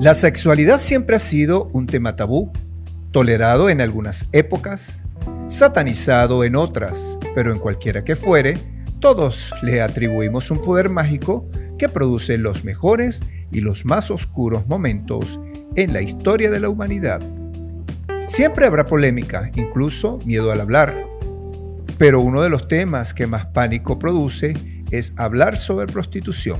La sexualidad siempre ha sido un tema tabú, tolerado en algunas épocas, satanizado en otras, pero en cualquiera que fuere, todos le atribuimos un poder mágico que produce los mejores y los más oscuros momentos en la historia de la humanidad. Siempre habrá polémica, incluso miedo al hablar, pero uno de los temas que más pánico produce es hablar sobre prostitución,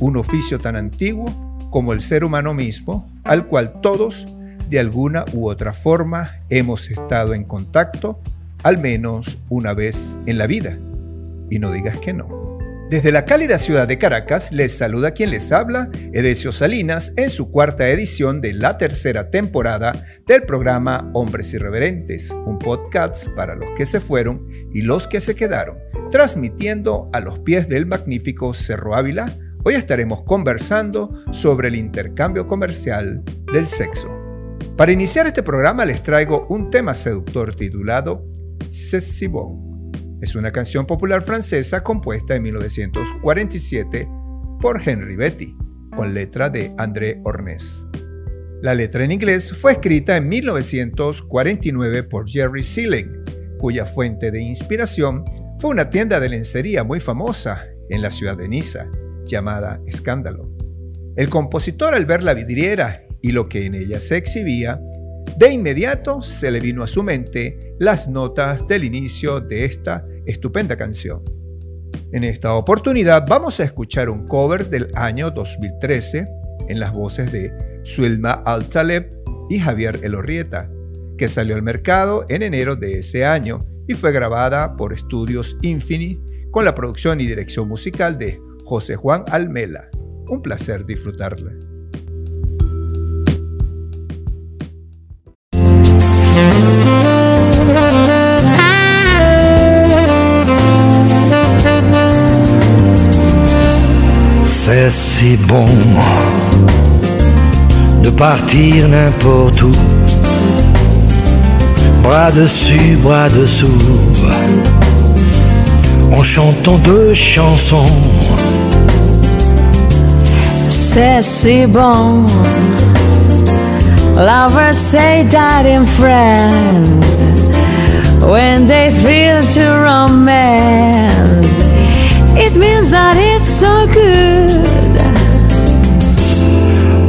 un oficio tan antiguo como el ser humano mismo, al cual todos, de alguna u otra forma, hemos estado en contacto al menos una vez en la vida. Y no digas que no. Desde la cálida ciudad de Caracas les saluda quien les habla, Edesio Salinas, en su cuarta edición de la tercera temporada del programa Hombres Irreverentes, un podcast para los que se fueron y los que se quedaron, transmitiendo a los pies del magnífico Cerro Ávila, Hoy estaremos conversando sobre el intercambio comercial del sexo. Para iniciar este programa les traigo un tema seductor titulado C'est bon. Es una canción popular francesa compuesta en 1947 por Henry Betty, con letra de André Ornés. La letra en inglés fue escrita en 1949 por Jerry Sealing, cuya fuente de inspiración fue una tienda de lencería muy famosa en la ciudad de Niza llamada Escándalo. El compositor al ver la vidriera y lo que en ella se exhibía, de inmediato se le vino a su mente las notas del inicio de esta estupenda canción. En esta oportunidad vamos a escuchar un cover del año 2013 en las voces de Suelma Al-Taleb y Javier Elorrieta, que salió al mercado en enero de ese año y fue grabada por Estudios Infini con la producción y dirección musical de José Juan Almela. Un placer disfrutarla. C'est si bon de partir n'importe où, bras dessus, bras dessous, en chantant deux chansons c'est si bon. Lovers say that in friends when they feel to romance. It means that it's so good.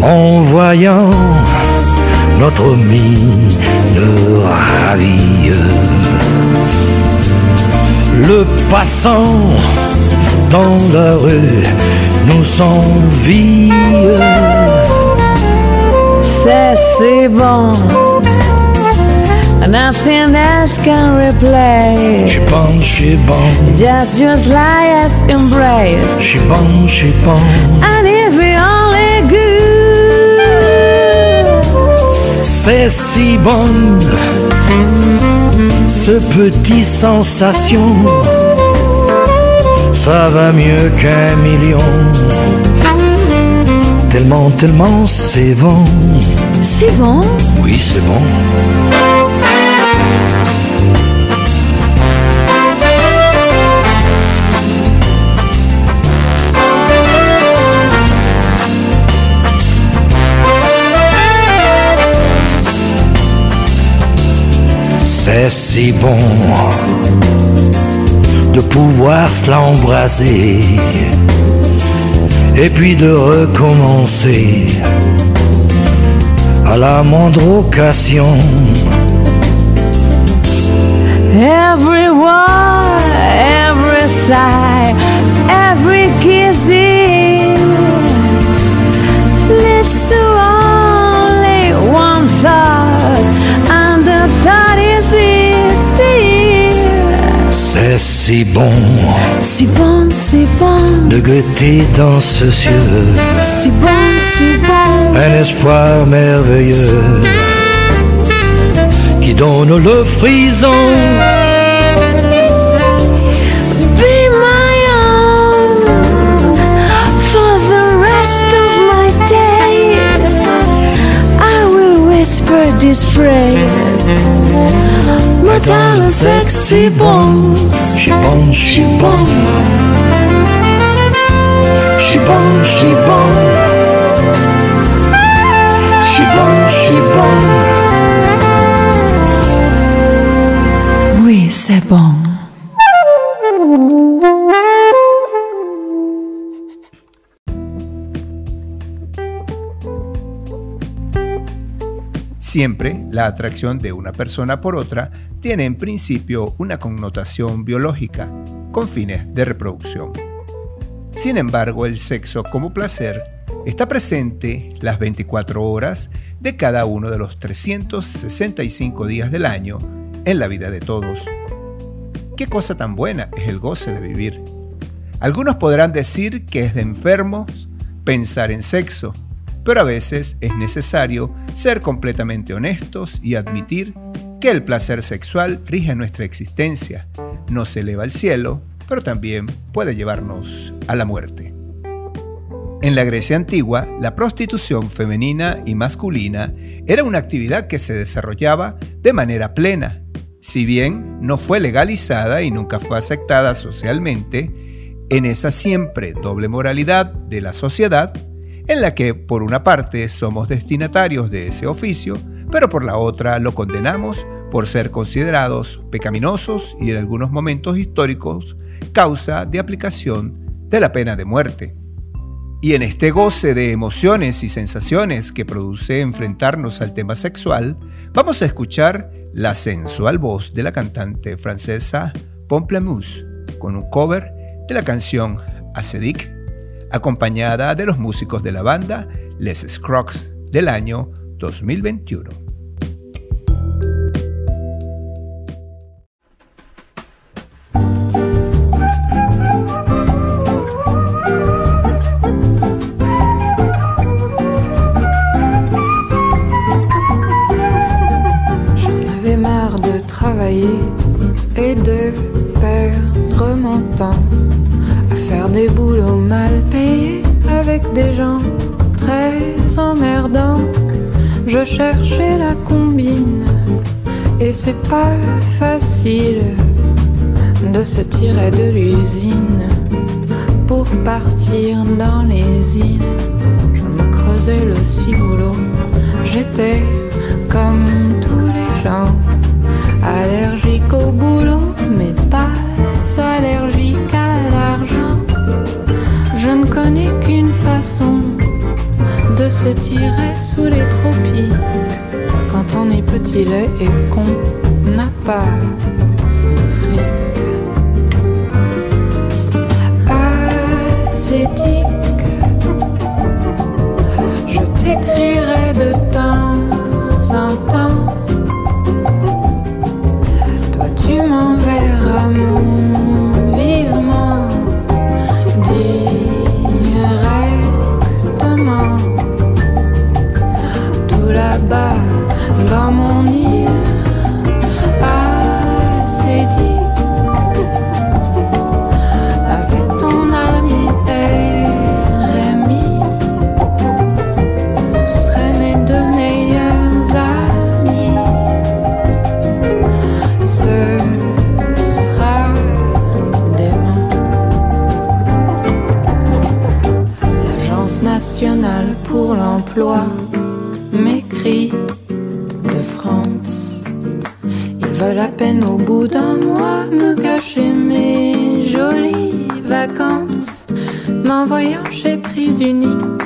En voyant notre mine ravie, le passant dans la rue nous envie. C'est si bon. Nothing else can replace. She bon, she bon. Just your slightest embrace. She bon, she bon. And if we only good. C'est si bon. Ce petit sensation ça va mieux qu'un million. Tellement, tellement c'est bon. C'est bon Oui, c'est bon. C'est si bon de pouvoir se l'embraser et puis de recommencer à la moindre occasion. Every every sigh, every kissing leads to C'est si bon, si bon, si bon de goûter dans ce cieux, si bon, si bon, un espoir merveilleux qui donne le frison. Be my own for the rest of my days. I will whisper this phrase. Ma darling sexy bomb She bomb, she bomb She bomb, she bomb She bomb, she bomb Siempre la atracción de una persona por otra tiene en principio una connotación biológica, con fines de reproducción. Sin embargo, el sexo como placer está presente las 24 horas de cada uno de los 365 días del año en la vida de todos. Qué cosa tan buena es el goce de vivir. Algunos podrán decir que es de enfermos pensar en sexo, pero a veces es necesario ser completamente honestos y admitir que el placer sexual rige nuestra existencia, nos eleva al cielo, pero también puede llevarnos a la muerte. En la Grecia antigua, la prostitución femenina y masculina era una actividad que se desarrollaba de manera plena. Si bien no fue legalizada y nunca fue aceptada socialmente, en esa siempre doble moralidad de la sociedad, en la que por una parte somos destinatarios de ese oficio, pero por la otra lo condenamos por ser considerados pecaminosos y en algunos momentos históricos causa de aplicación de la pena de muerte. Y en este goce de emociones y sensaciones que produce enfrentarnos al tema sexual, vamos a escuchar la sensual voz de la cantante francesa Pomplemousse con un cover de la canción Acedic, acompañada de los músicos de la banda Les Scrocks del año 2021. Je cherchais la combine et c'est pas facile de se tirer de l'usine pour partir dans les îles. Je me creusais le ciboulot, j'étais comme tous les gens, allergique au boulot, mais pas allergique à l'argent. Je ne connais qu'une de se tirer sous les tropies quand on est petit lait et qu'on n'a pas À peine au bout d'un mois me cacher mes jolies vacances. M'envoyant chez Prise Unique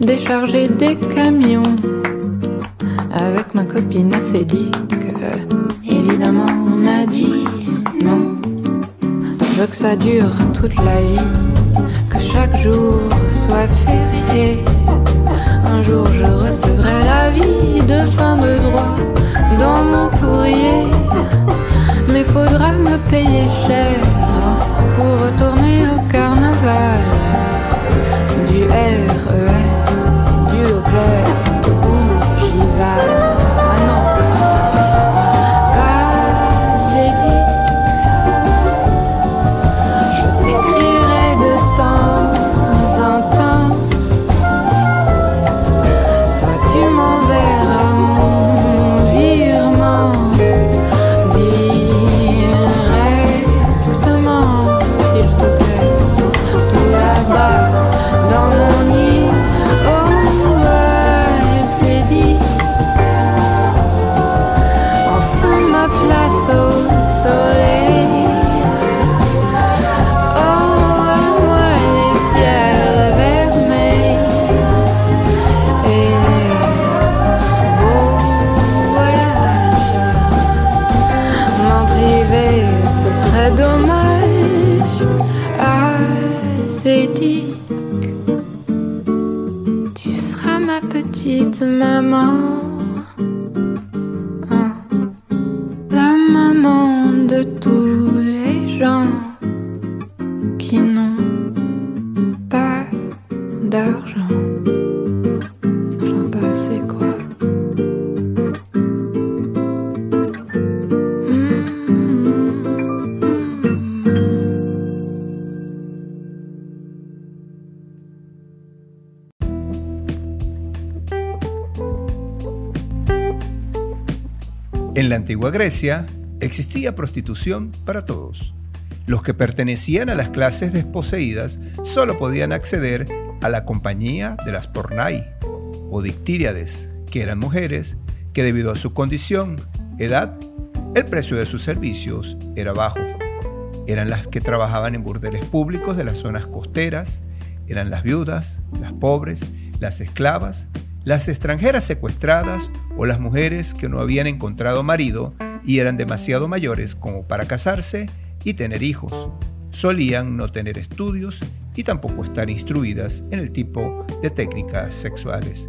décharger des camions avec ma copine acédique. Évidemment, on a dit non. Je veux que ça dure toute la vie, que chaque jour soit férié. Un jour, je recevrai l'avis de fin de droit dans mon courrier. Mais faudra me payer cher pour retourner au carnaval du RER, En la antigua Grecia existía prostitución para todos. Los que pertenecían a las clases desposeídas solo podían acceder a la compañía de las pornai o dictíriades, que eran mujeres que debido a su condición, edad, el precio de sus servicios era bajo. Eran las que trabajaban en burdeles públicos de las zonas costeras, eran las viudas, las pobres, las esclavas, las extranjeras secuestradas o las mujeres que no habían encontrado marido y eran demasiado mayores como para casarse y tener hijos. Solían no tener estudios y tampoco estar instruidas en el tipo de técnicas sexuales.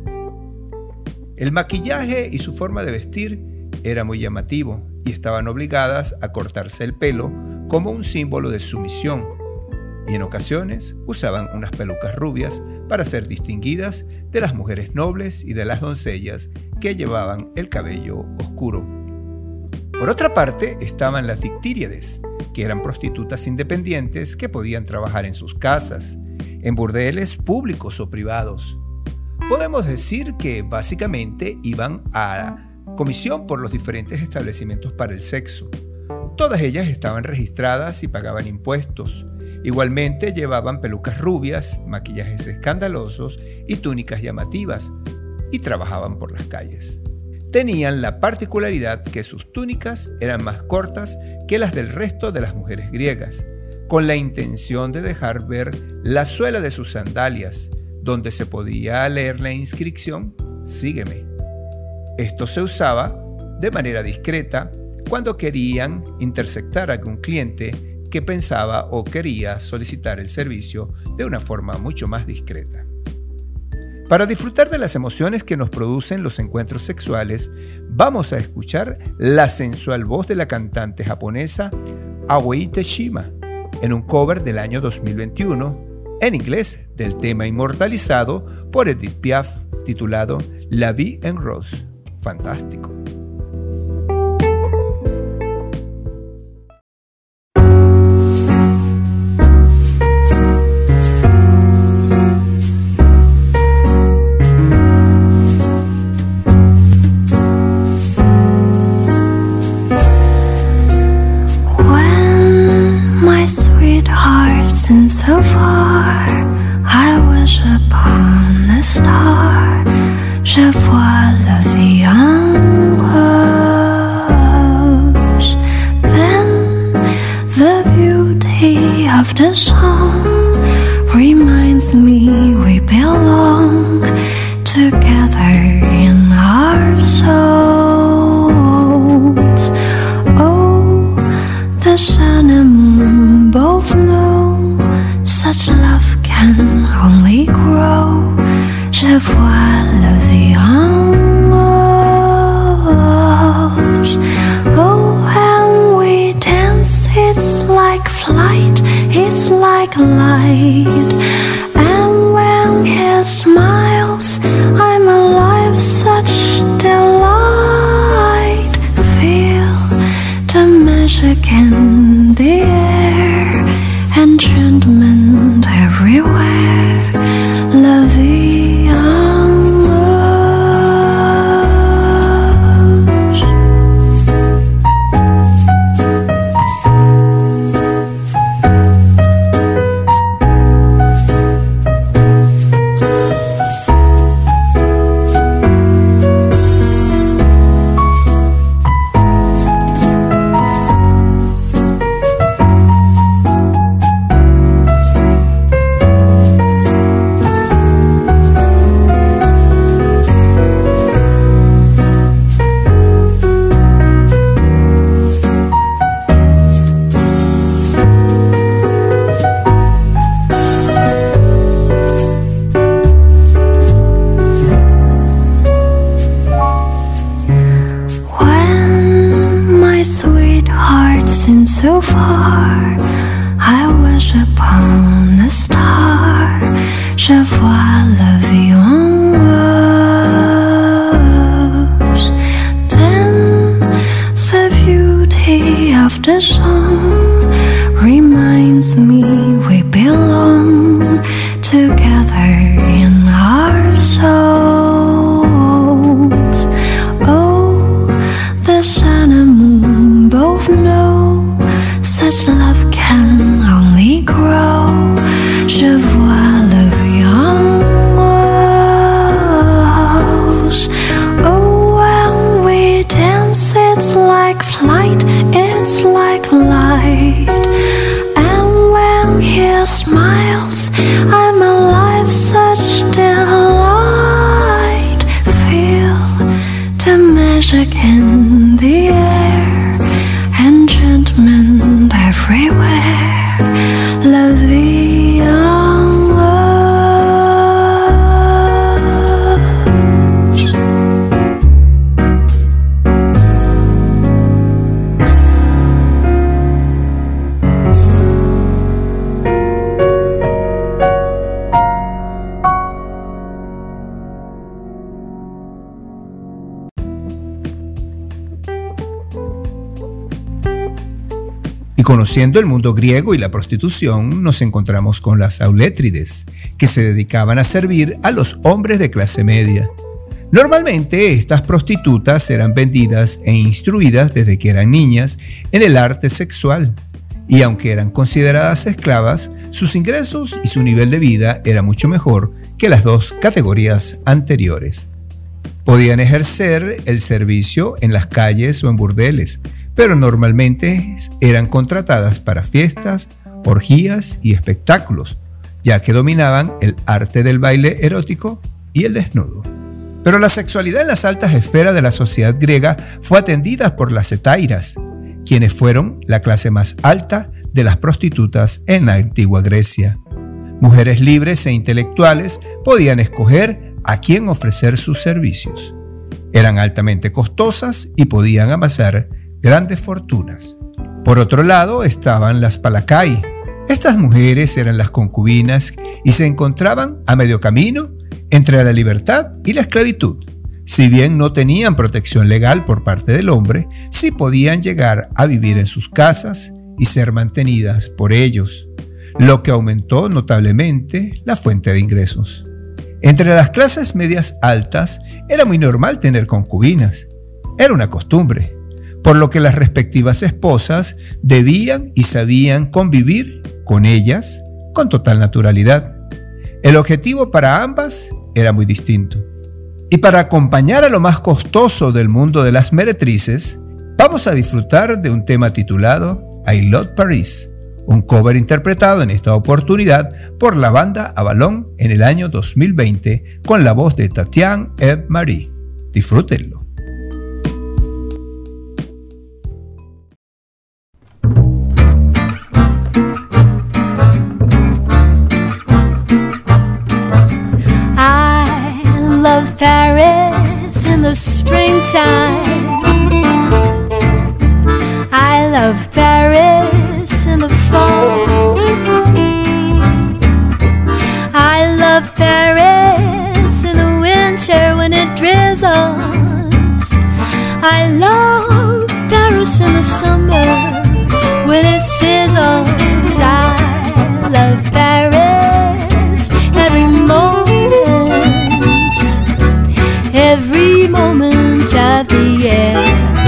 El maquillaje y su forma de vestir era muy llamativo y estaban obligadas a cortarse el pelo como un símbolo de sumisión. Y en ocasiones usaban unas pelucas rubias para ser distinguidas de las mujeres nobles y de las doncellas que llevaban el cabello oscuro. Por otra parte estaban las dictíriades, que eran prostitutas independientes que podían trabajar en sus casas, en burdeles públicos o privados. Podemos decir que básicamente iban a comisión por los diferentes establecimientos para el sexo. Todas ellas estaban registradas y pagaban impuestos. Igualmente llevaban pelucas rubias, maquillajes escandalosos y túnicas llamativas, y trabajaban por las calles. Tenían la particularidad que sus túnicas eran más cortas que las del resto de las mujeres griegas, con la intención de dejar ver la suela de sus sandalias, donde se podía leer la inscripción Sígueme. Esto se usaba de manera discreta cuando querían interceptar a algún cliente que pensaba o quería solicitar el servicio de una forma mucho más discreta. Para disfrutar de las emociones que nos producen los encuentros sexuales, vamos a escuchar la sensual voz de la cantante japonesa Aoi Teshima en un cover del año 2021 en inglés del tema inmortalizado por Edith Piaf titulado La Vie en Rose. Fantástico. seem so far. I wish upon a star. Je vois la vie en rose. Then the beauty of the song reminds me. Conociendo el mundo griego y la prostitución, nos encontramos con las aulétrides, que se dedicaban a servir a los hombres de clase media. Normalmente estas prostitutas eran vendidas e instruidas desde que eran niñas en el arte sexual, y aunque eran consideradas esclavas, sus ingresos y su nivel de vida era mucho mejor que las dos categorías anteriores. Podían ejercer el servicio en las calles o en burdeles, pero normalmente eran contratadas para fiestas, orgías y espectáculos, ya que dominaban el arte del baile erótico y el desnudo. Pero la sexualidad en las altas esferas de la sociedad griega fue atendida por las etairas, quienes fueron la clase más alta de las prostitutas en la antigua Grecia. Mujeres libres e intelectuales podían escoger a quién ofrecer sus servicios. Eran altamente costosas y podían amasar grandes fortunas. Por otro lado estaban las palacai. Estas mujeres eran las concubinas y se encontraban a medio camino entre la libertad y la esclavitud. Si bien no tenían protección legal por parte del hombre, sí podían llegar a vivir en sus casas y ser mantenidas por ellos, lo que aumentó notablemente la fuente de ingresos. Entre las clases medias altas era muy normal tener concubinas. Era una costumbre, por lo que las respectivas esposas debían y sabían convivir con ellas con total naturalidad. El objetivo para ambas era muy distinto. Y para acompañar a lo más costoso del mundo de las meretrices, vamos a disfrutar de un tema titulado I Love Paris, un cover interpretado en esta oportunidad por la banda Avalon en el año 2020 con la voz de Tatiana Eve Marie. Disfrútenlo. The springtime. I love Paris in the fall. I love Paris in the winter when it drizzles. I love Paris in the summer when it sizzles. I love Paris every moment, every moment of the year.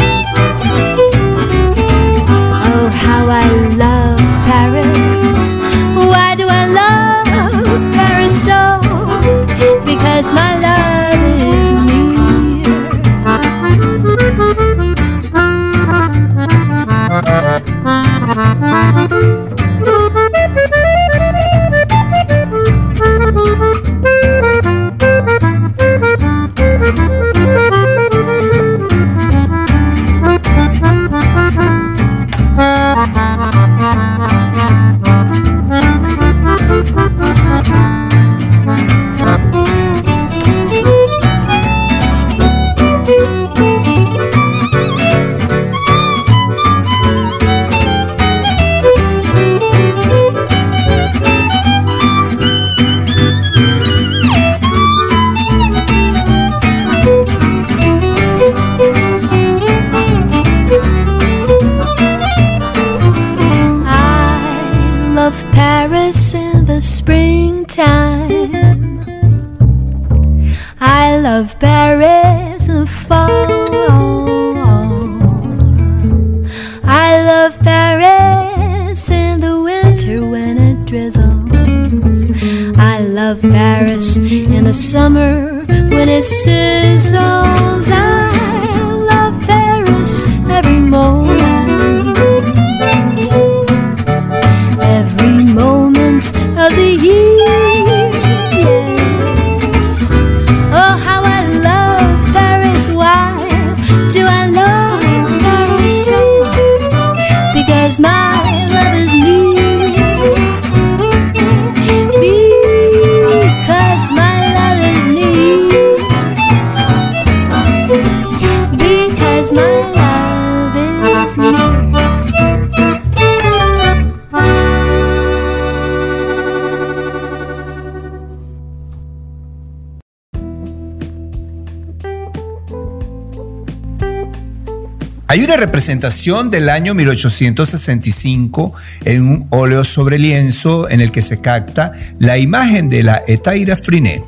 Representación del año 1865 en un óleo sobre lienzo en el que se capta la imagen de la Etaira Friné,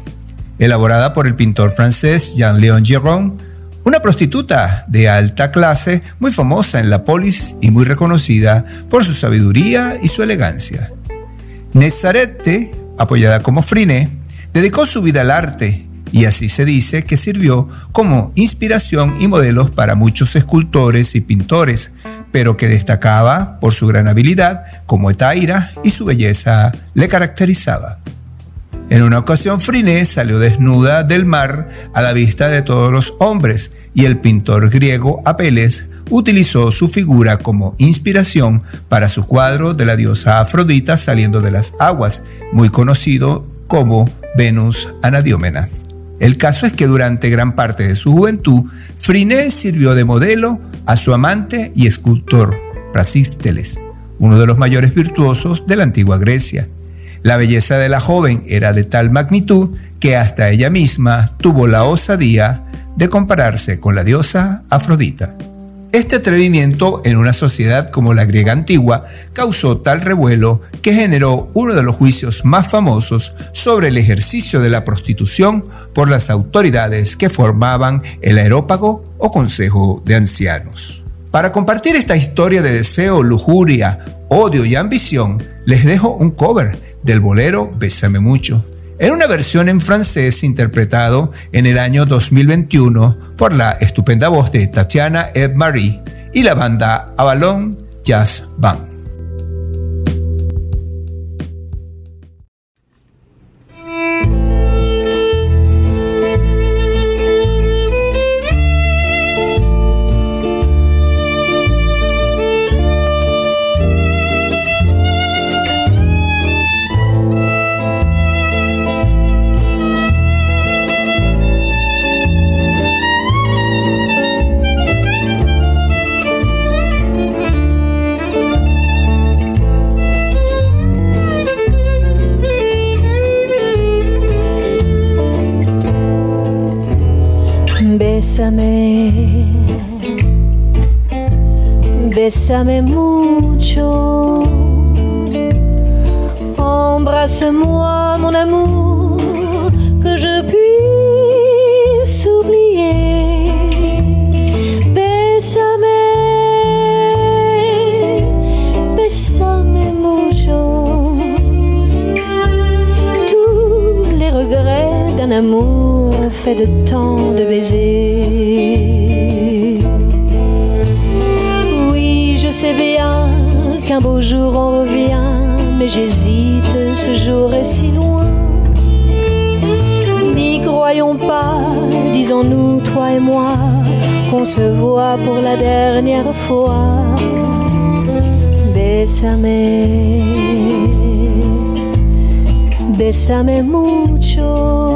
elaborada por el pintor francés Jean-Léon Giron, una prostituta de alta clase muy famosa en la polis y muy reconocida por su sabiduría y su elegancia. Nezarete, apoyada como Friné, dedicó su vida al arte y así se dice que sirvió como inspiración y modelos para muchos escultores y pintores, pero que destacaba por su gran habilidad como etaira y su belleza le caracterizaba. En una ocasión Friné salió desnuda del mar a la vista de todos los hombres y el pintor griego Apeles utilizó su figura como inspiración para su cuadro de la diosa Afrodita saliendo de las aguas, muy conocido como Venus Anadiómena. El caso es que durante gran parte de su juventud, Friné sirvió de modelo a su amante y escultor, Prasísteles, uno de los mayores virtuosos de la antigua Grecia. La belleza de la joven era de tal magnitud que hasta ella misma tuvo la osadía de compararse con la diosa Afrodita. Este atrevimiento en una sociedad como la griega antigua causó tal revuelo que generó uno de los juicios más famosos sobre el ejercicio de la prostitución por las autoridades que formaban el aerópago o consejo de ancianos. Para compartir esta historia de deseo, lujuria, odio y ambición, les dejo un cover del bolero Bésame mucho en una versión en francés interpretado en el año 2021 por la estupenda voz de Tatiana Eve Marie y la banda Avalon Jazz Band. Bésame, bésame mucho. Embrasse-moi, mon amour, que je puisse oublier. Bésame, bésame mucho. Tous les regrets d'un amour de tant de baisers. Oui, je sais bien qu'un beau jour on revient, mais j'hésite, ce jour est si loin. N'y croyons pas, disons-nous, toi et moi, qu'on se voit pour la dernière fois. Bésame, bésame mucho.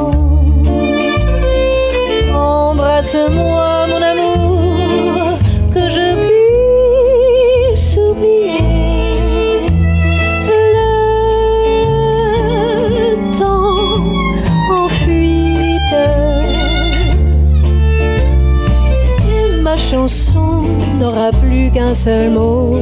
Embrasse-moi, mon amour, que je puisse oublier le temps en fuite. Et ma chanson n'aura plus qu'un seul mot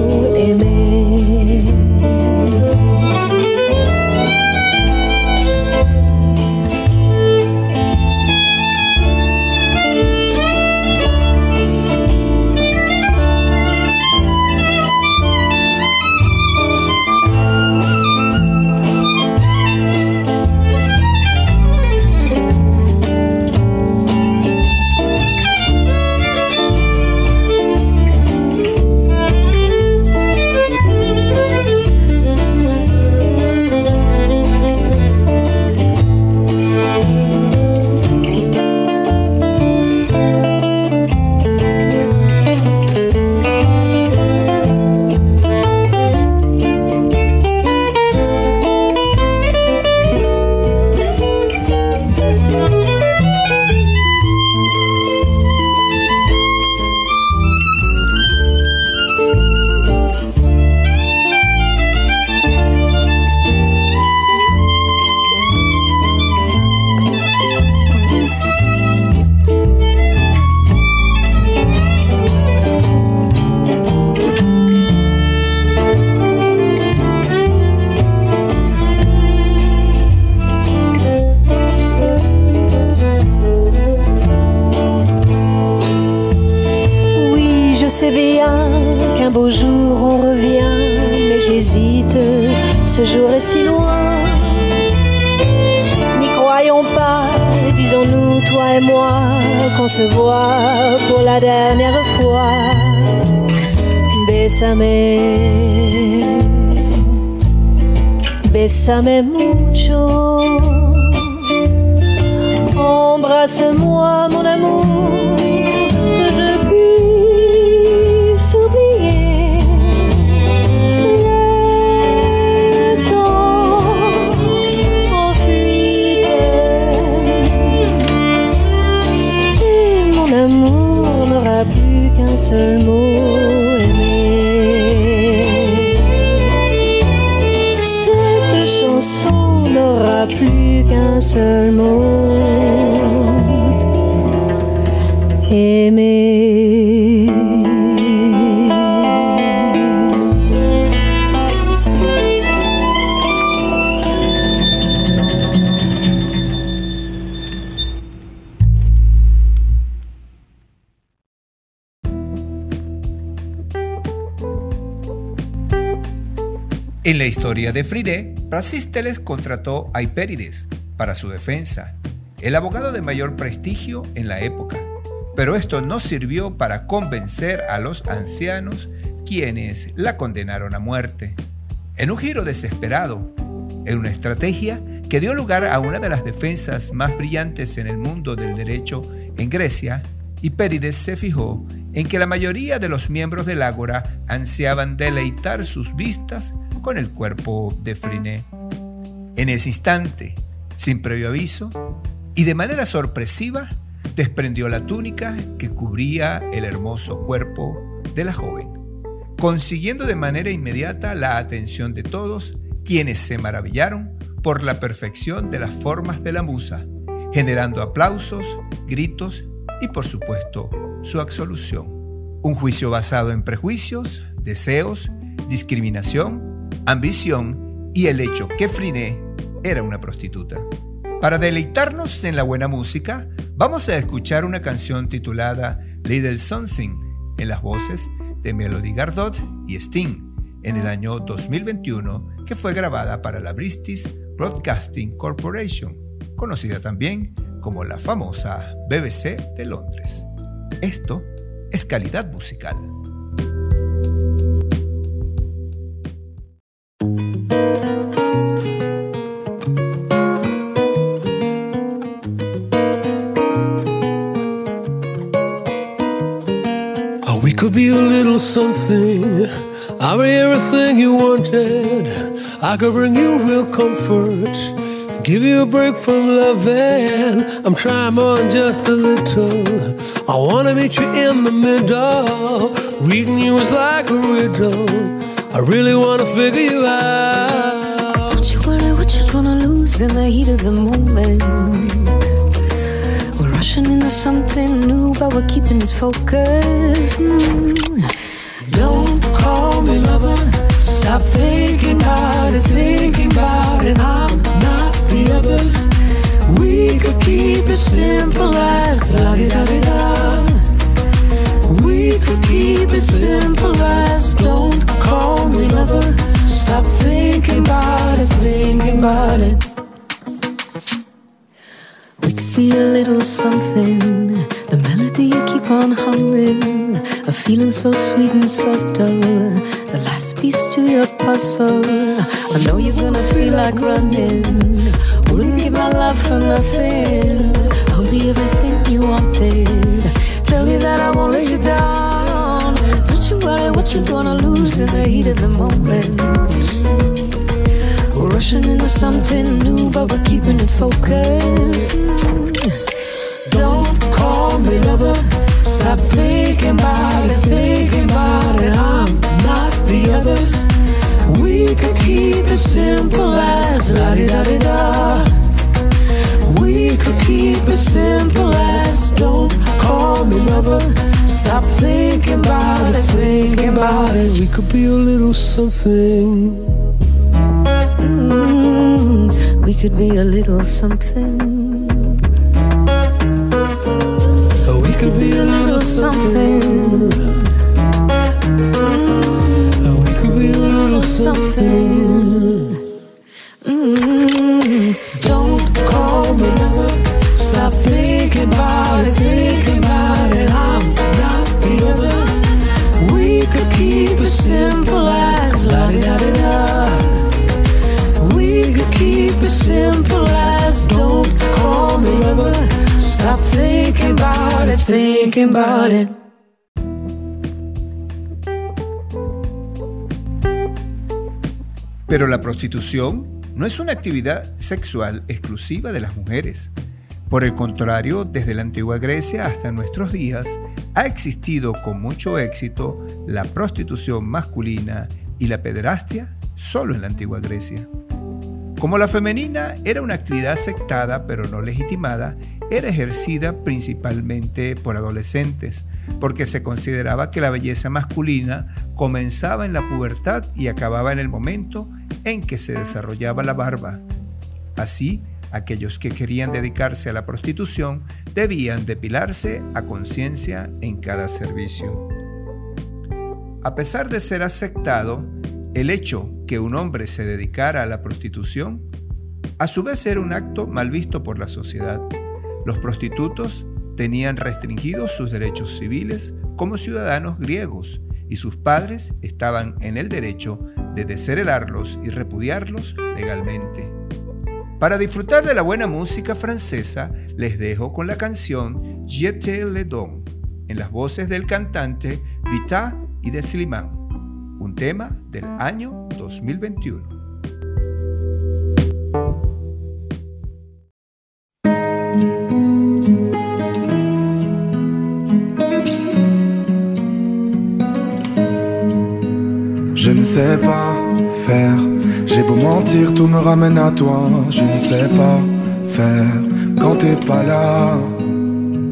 de Friné, Prasísteles contrató a Hipérides para su defensa, el abogado de mayor prestigio en la época. Pero esto no sirvió para convencer a los ancianos quienes la condenaron a muerte. En un giro desesperado, en una estrategia que dio lugar a una de las defensas más brillantes en el mundo del derecho en Grecia, Hipérides se fijó en que la mayoría de los miembros del Ágora ansiaban deleitar sus vistas con el cuerpo de Friné. En ese instante, sin previo aviso y de manera sorpresiva, desprendió la túnica que cubría el hermoso cuerpo de la joven, consiguiendo de manera inmediata la atención de todos quienes se maravillaron por la perfección de las formas de la musa, generando aplausos, gritos y por supuesto su absolución. Un juicio basado en prejuicios, deseos, discriminación, ambición y el hecho que Friné era una prostituta. Para deleitarnos en la buena música, vamos a escuchar una canción titulada Little Something en las voces de Melody Gardot y Sting en el año 2021 que fue grabada para la British Broadcasting Corporation, conocida también como la famosa BBC de Londres. Esto es calidad musical. Oh, we could be a little something. I'll be everything you wanted. I could bring you real comfort. Give you a break from loving. I'm trying more just a little. I wanna meet you in the middle. Reading you is like a riddle. I really wanna figure you out. Don't you worry what you're gonna lose in the heat of the moment. We're rushing into something new, but we're keeping it focused. Mm. Don't call me lover. Stop thinking about it, thinking about it. I'm not the others. We could keep it simple as la di da di da. We could keep it simple as don't call me lover. Stop thinking about it, thinking about it. We could be a little something. The melody you keep on humming. A feeling so sweet and subtle. The last piece to your puzzle. I know you're gonna feel like running. Wouldn't give my love for nothing. I'll be everything you wanted. Tell you that I won't let you down. Don't you worry what you're gonna lose in the heat of the moment. We're rushing into something new, but we're keeping it focused. Don't call me lover. Stop thinking about it, thinking about it. I'm not the others. We could keep it simple as la di da di da. We could keep it simple as don't call me lover. Stop thinking about it, thinking about it. We could be a little something. Mm, we could be a little something. Oh, we could be a little something. Something. Mm, don't call me. Stop thinking about it, thinking about it. I'm not the others. We could keep it simple as la di da da. We could keep it simple as don't call me lover. Stop thinking about it, thinking about it. Pero la prostitución no es una actividad sexual exclusiva de las mujeres. Por el contrario, desde la antigua Grecia hasta nuestros días ha existido con mucho éxito la prostitución masculina y la pederastia solo en la antigua Grecia. Como la femenina era una actividad aceptada pero no legitimada, era ejercida principalmente por adolescentes, porque se consideraba que la belleza masculina comenzaba en la pubertad y acababa en el momento en que se desarrollaba la barba. Así, aquellos que querían dedicarse a la prostitución debían depilarse a conciencia en cada servicio. A pesar de ser aceptado, el hecho que un hombre se dedicara a la prostitución, a su vez era un acto mal visto por la sociedad. Los prostitutos tenían restringidos sus derechos civiles como ciudadanos griegos y sus padres estaban en el derecho de desheredarlos y repudiarlos legalmente. Para disfrutar de la buena música francesa, les dejo con la canción J'étais le don, en las voces del cantante Vita y de Slimane un tema del año 2021. Je ne sais pas faire, j'ai beau mentir, tout me ramène à toi. Je ne sais pas faire quand t'es pas là.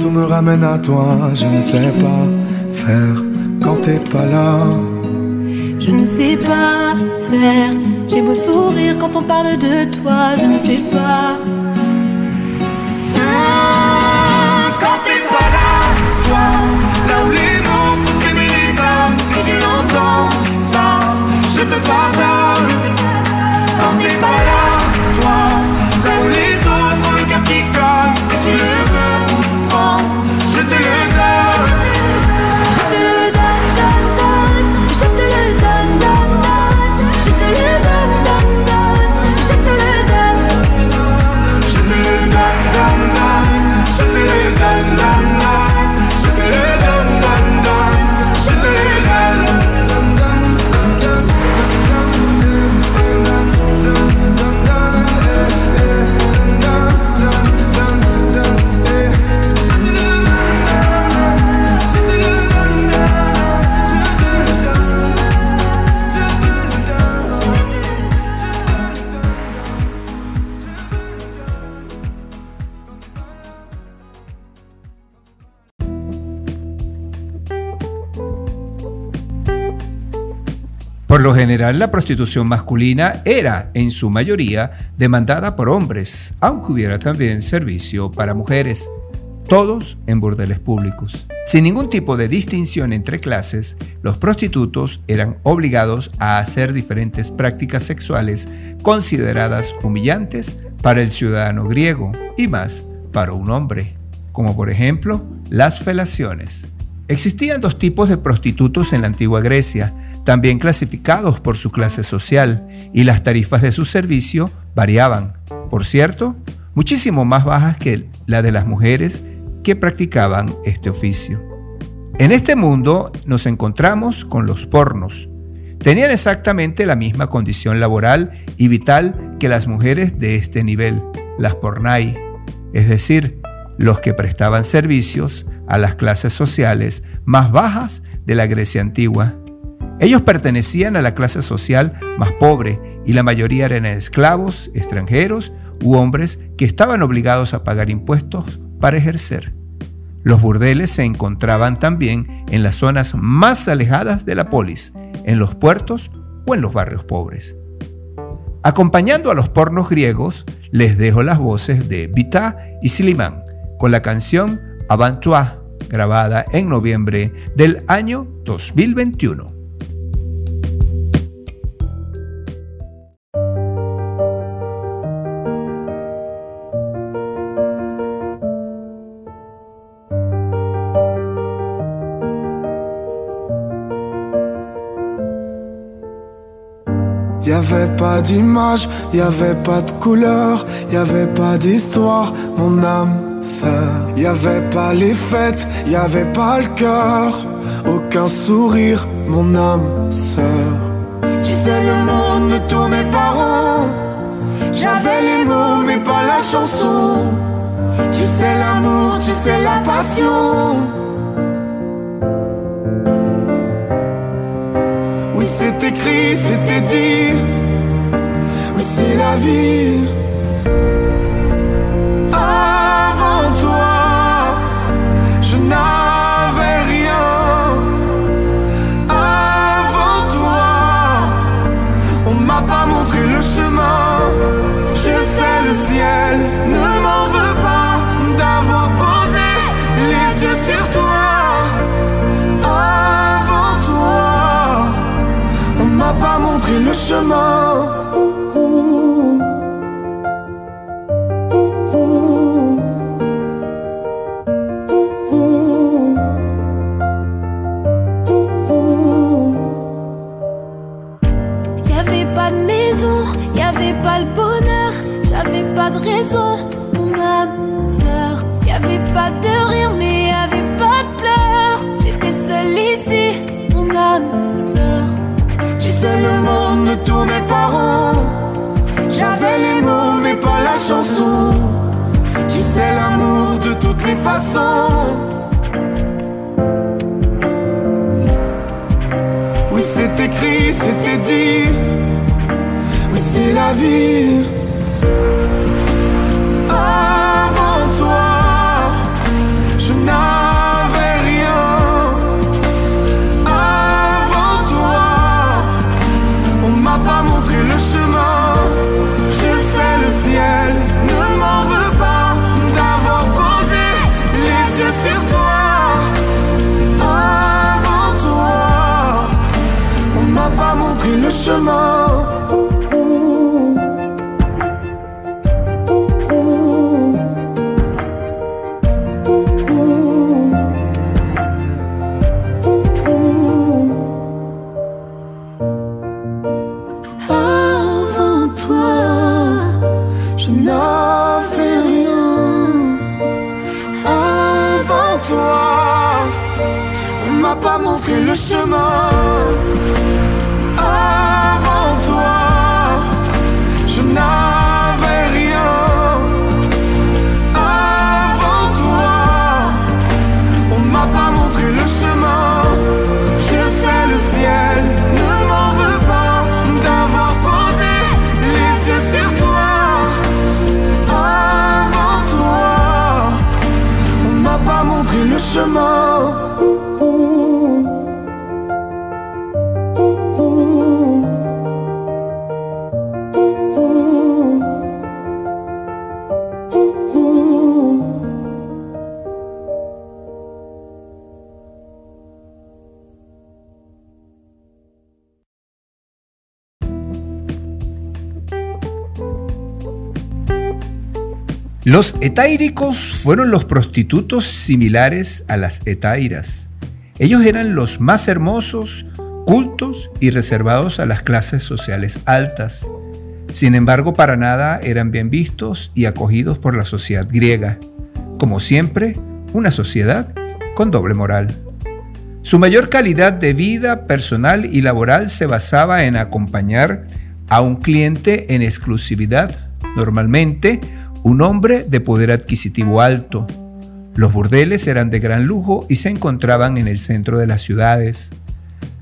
tout me ramène à toi. Je ne sais pas faire quand t'es pas là. Je ne sais pas faire. J'ai beau sourire quand on parle de toi. Je ne sais pas. Ah, Quand t'es pas là, toi, là où les mots font s'aimer les âmes, si tu l'entends, ça, je te pardonne. Por lo general, la prostitución masculina era, en su mayoría, demandada por hombres, aunque hubiera también servicio para mujeres, todos en burdeles públicos. Sin ningún tipo de distinción entre clases, los prostitutos eran obligados a hacer diferentes prácticas sexuales consideradas humillantes para el ciudadano griego y más para un hombre, como por ejemplo las felaciones. Existían dos tipos de prostitutos en la antigua Grecia, también clasificados por su clase social, y las tarifas de su servicio variaban, por cierto, muchísimo más bajas que la de las mujeres que practicaban este oficio. En este mundo nos encontramos con los pornos. Tenían exactamente la misma condición laboral y vital que las mujeres de este nivel, las pornai, es decir, los que prestaban servicios a las clases sociales más bajas de la Grecia antigua. Ellos pertenecían a la clase social más pobre y la mayoría eran esclavos, extranjeros u hombres que estaban obligados a pagar impuestos para ejercer. Los burdeles se encontraban también en las zonas más alejadas de la polis, en los puertos o en los barrios pobres. Acompañando a los pornos griegos, les dejo las voces de Vita y Siliman, con la canción Avant grabada en noviembre del año 2021. Avait pas d'image, y avait pas de couleur, y avait pas d'histoire, mon âme sœur. Y avait pas les fêtes, y avait pas le cœur, aucun sourire, mon âme sœur. Tu sais, le monde ne tournait pas rond. J'avais les mots, mais pas la chanson. Tu sais, l'amour, tu sais, la passion. Oui, c'est écrit, c'était dit. C'est la vie. Avant toi, je n'avais rien. Avant toi, on m'a pas montré le chemin. Je sais le ciel ne m'en veut pas d'avoir posé les yeux sur toi. Avant toi, on m'a pas montré le chemin. Tu sais, le monde ne tournait pas rond. J'avais les mots, mais pas la chanson. Tu sais, l'amour de toutes les façons. Oui, c'est écrit, c'était dit. Oui, c'est la vie. Los etaíricos fueron los prostitutos similares a las etairas. Ellos eran los más hermosos, cultos y reservados a las clases sociales altas. Sin embargo, para nada eran bien vistos y acogidos por la sociedad griega. Como siempre, una sociedad con doble moral. Su mayor calidad de vida personal y laboral se basaba en acompañar a un cliente en exclusividad, normalmente un hombre de poder adquisitivo alto. Los burdeles eran de gran lujo y se encontraban en el centro de las ciudades.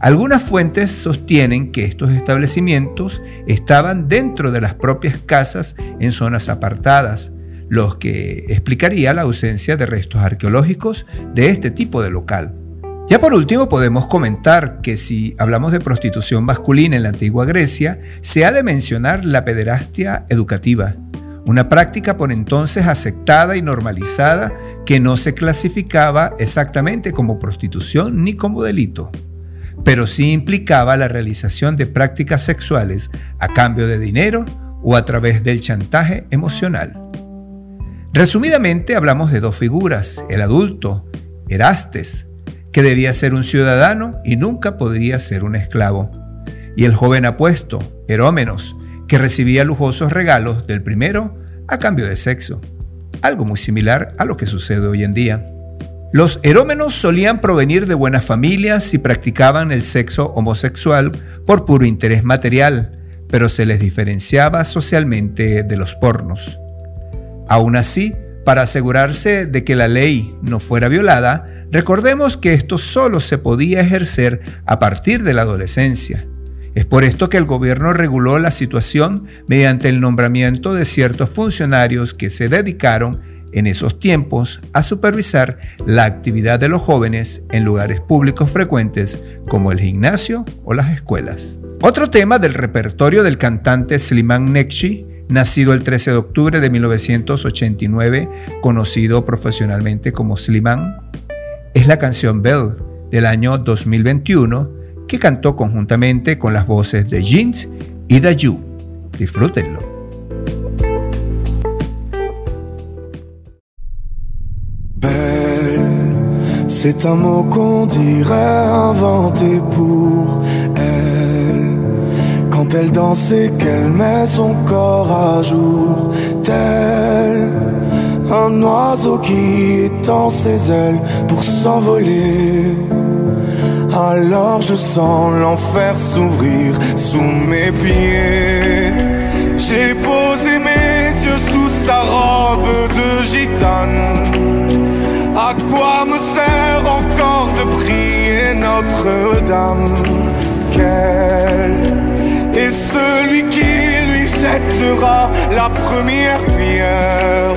Algunas fuentes sostienen que estos establecimientos estaban dentro de las propias casas en zonas apartadas, lo que explicaría la ausencia de restos arqueológicos de este tipo de local. Ya por último podemos comentar que si hablamos de prostitución masculina en la antigua Grecia, se ha de mencionar la pederastia educativa, una práctica por entonces aceptada y normalizada que no se clasificaba exactamente como prostitución ni como delito, pero sí implicaba la realización de prácticas sexuales a cambio de dinero o a través del chantaje emocional. Resumidamente hablamos de dos figuras, el adulto, Erastes, que debía ser un ciudadano y nunca podría ser un esclavo, y el joven apuesto, Herómenos, que recibía lujosos regalos del primero a cambio de sexo, algo muy similar a lo que sucede hoy en día. Los erómenos solían provenir de buenas familias y practicaban el sexo homosexual por puro interés material, pero se les diferenciaba socialmente de los pornos. Aún así, para asegurarse de que la ley no fuera violada, recordemos que esto solo se podía ejercer a partir de la adolescencia. Es por esto que el gobierno reguló la situación mediante el nombramiento de ciertos funcionarios que se dedicaron en esos tiempos a supervisar la actividad de los jóvenes en lugares públicos frecuentes como el gimnasio o las escuelas. Otro tema del repertorio del cantante Sliman Nekshi, nacido el 13 de octubre de 1989, conocido profesionalmente como Sliman, es la canción Bell del año 2021 que cantó conjuntamente con las voces de Jeans y Dayu. Disfrútenlo. C'est un mot qu'on dirait inventé pour elle. Quand elle danse qu'elle met son corps à jour, tel un oiseau qui étend ses ailes pour s'envoler. Alors je sens l'enfer s'ouvrir sous mes pieds. J'ai posé mes yeux sous sa robe de gitane. À quoi me sert encore de prier Notre-Dame? Quel est celui qui lui jettera la première pierre?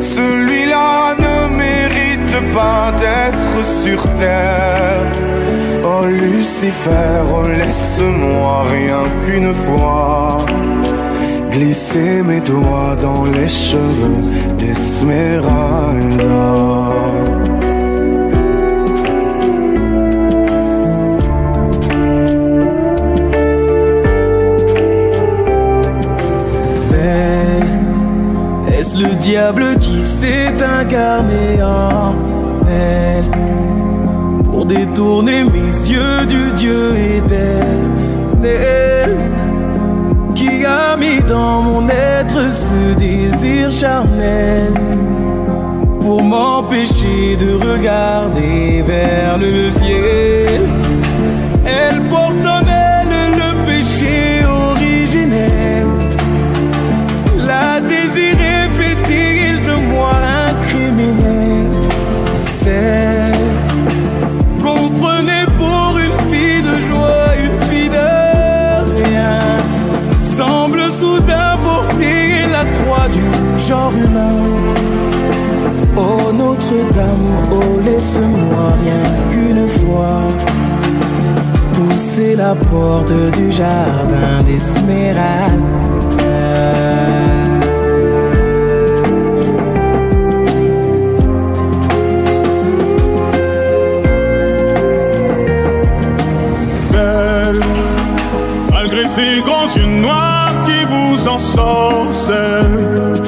Celui-là ne mérite pas d'être sur terre. Lucifer, laisse-moi rien qu'une fois glisser mes doigts dans les cheveux d'Esmeralda. Mais est-ce le diable qui s'est incarné? En elle pour détourner mes yeux du Dieu éternel qui a mis dans mon être ce désir charnel pour m'empêcher de regarder vers le ciel. Elle porte en elle le péché originel. Oh Notre-Dame, oh laisse-moi rien qu'une fois. Pousser la porte du jardin d'Esmeralda belle Malgré ces grands yeux noirs qui vous ensorcellent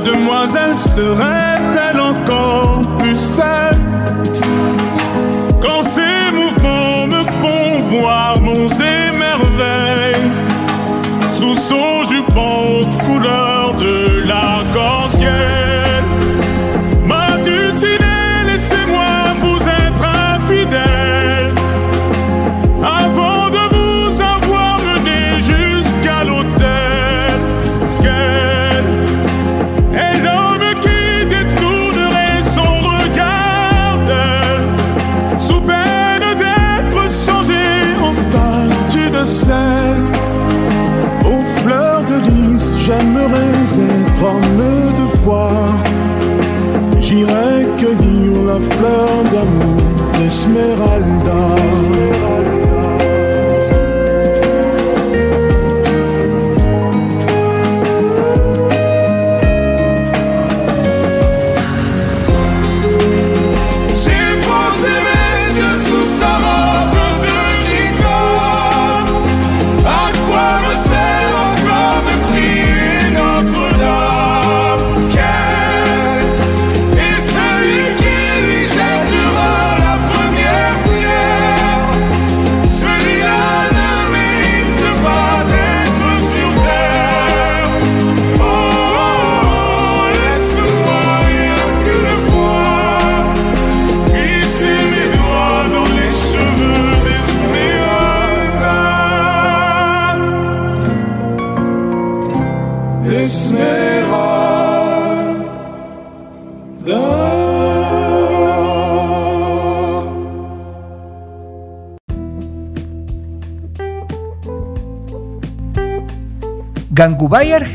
ma demoiselle serait-elle encore plus seule?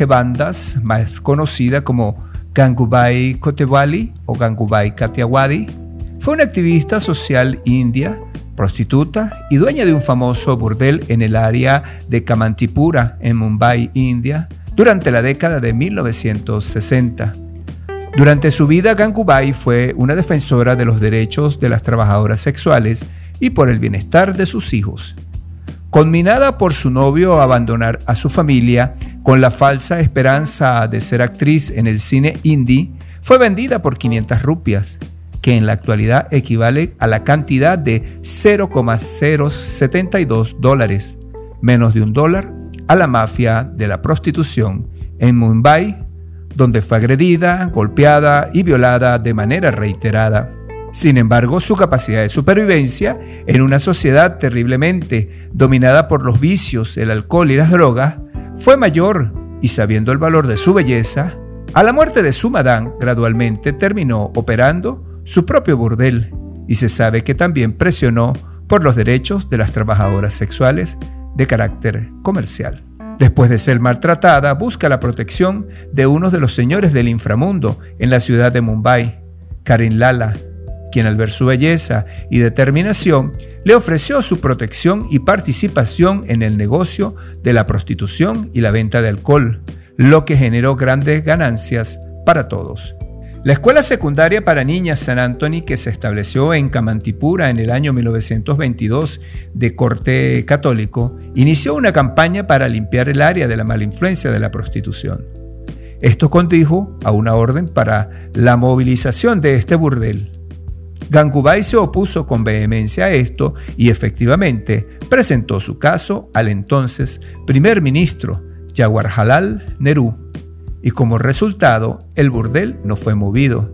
Argebandas, más conocida como Gangubai Kotewali o Gangubai Kathiawadi, fue una activista social india, prostituta y dueña de un famoso burdel en el área de Kamantipura, en Mumbai, India, durante la década de 1960. Durante su vida, Gangubai fue una defensora de los derechos de las trabajadoras sexuales y por el bienestar de sus hijos. Conminada por su novio a abandonar a su familia con la falsa esperanza de ser actriz en el cine indie, fue vendida por 500 rupias, que en la actualidad equivale a la cantidad de 0,072 dólares, menos de un dólar, a la mafia de la prostitución en Mumbai, donde fue agredida, golpeada y violada de manera reiterada. Sin embargo, su capacidad de supervivencia en una sociedad terriblemente dominada por los vicios, el alcohol y las drogas fue mayor y sabiendo el valor de su belleza, a la muerte de su madame gradualmente terminó operando su propio burdel y se sabe que también presionó por los derechos de las trabajadoras sexuales de carácter comercial. Después de ser maltratada, busca la protección de uno de los señores del inframundo en la ciudad de Mumbai, Karin Lala, quien al ver su belleza y determinación le ofreció su protección y participación en el negocio de la prostitución y la venta de alcohol, lo que generó grandes ganancias para todos. La escuela secundaria para niñas San Anthony, que se estableció en Camantipura en el año 1922 de corte católico, inició una campaña para limpiar el área de la mala influencia de la prostitución. Esto condujo a una orden para la movilización de este burdel. Gangubai se opuso con vehemencia a esto y efectivamente presentó su caso al entonces primer ministro Jawaharlal Nehru y como resultado el burdel no fue movido.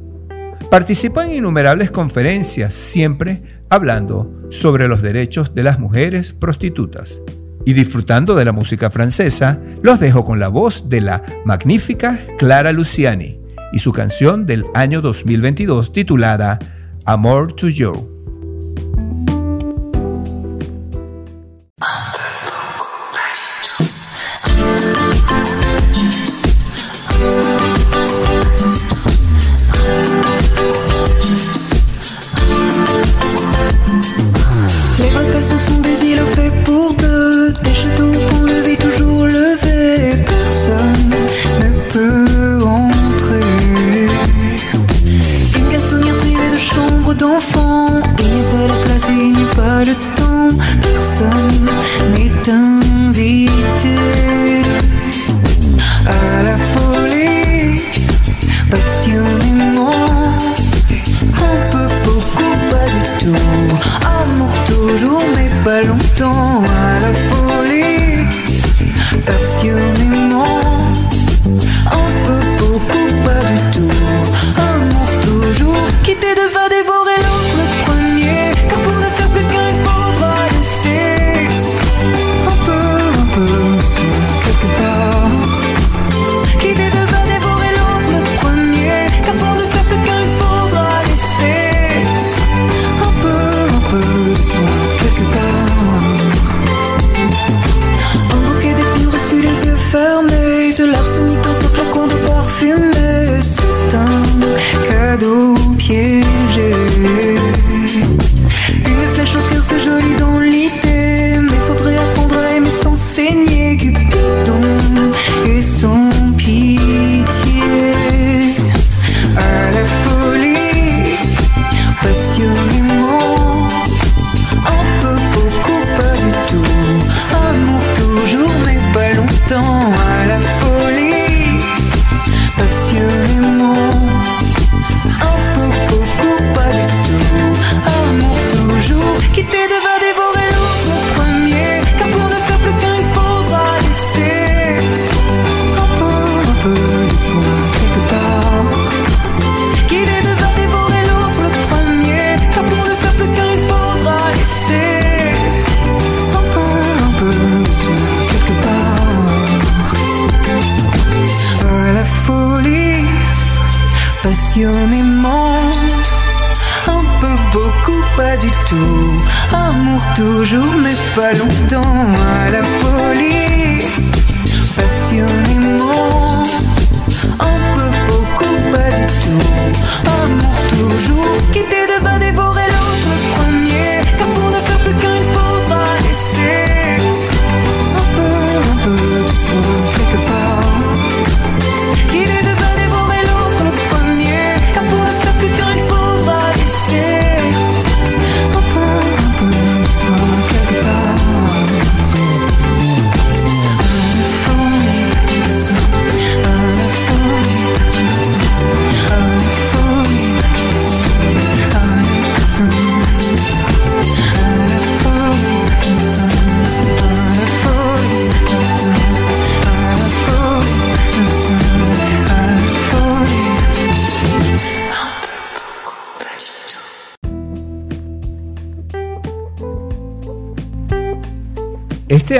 Participó en innumerables conferencias, siempre hablando sobre los derechos de las mujeres prostitutas. Y disfrutando de la música francesa, los dejo con la voz de la magnífica Clara Luciani y su canción del año 2022 titulada Amor to You.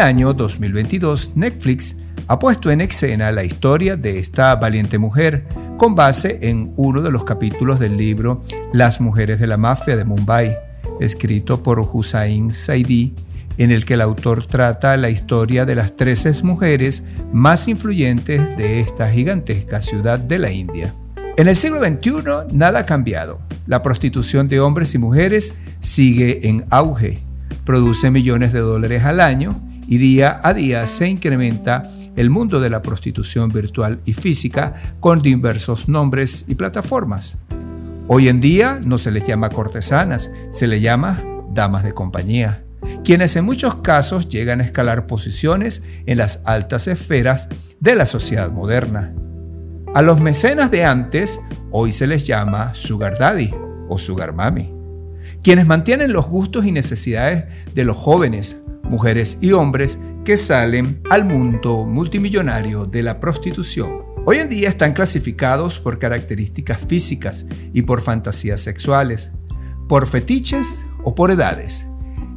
Año 2022, Netflix ha puesto en escena la historia de esta valiente mujer con base en uno de los capítulos del libro Las mujeres de la mafia de Mumbai, escrito por Hussain Saidi, en el que el autor trata la historia de las 13 mujeres más influyentes de esta gigantesca ciudad de la India. En el siglo XXI nada ha cambiado. La prostitución de hombres y mujeres sigue en auge produce millones de dólares al año y día a día se incrementa el mundo de la prostitución virtual y física con diversos nombres y plataformas. Hoy en día no se les llama cortesanas, se les llama damas de compañía, quienes en muchos casos llegan a escalar posiciones en las altas esferas de la sociedad moderna. A los mecenas de antes hoy se les llama sugar daddy o sugar mami quienes mantienen los gustos y necesidades de los jóvenes, mujeres y hombres que salen al mundo multimillonario de la prostitución. Hoy en día están clasificados por características físicas y por fantasías sexuales, por fetiches o por edades.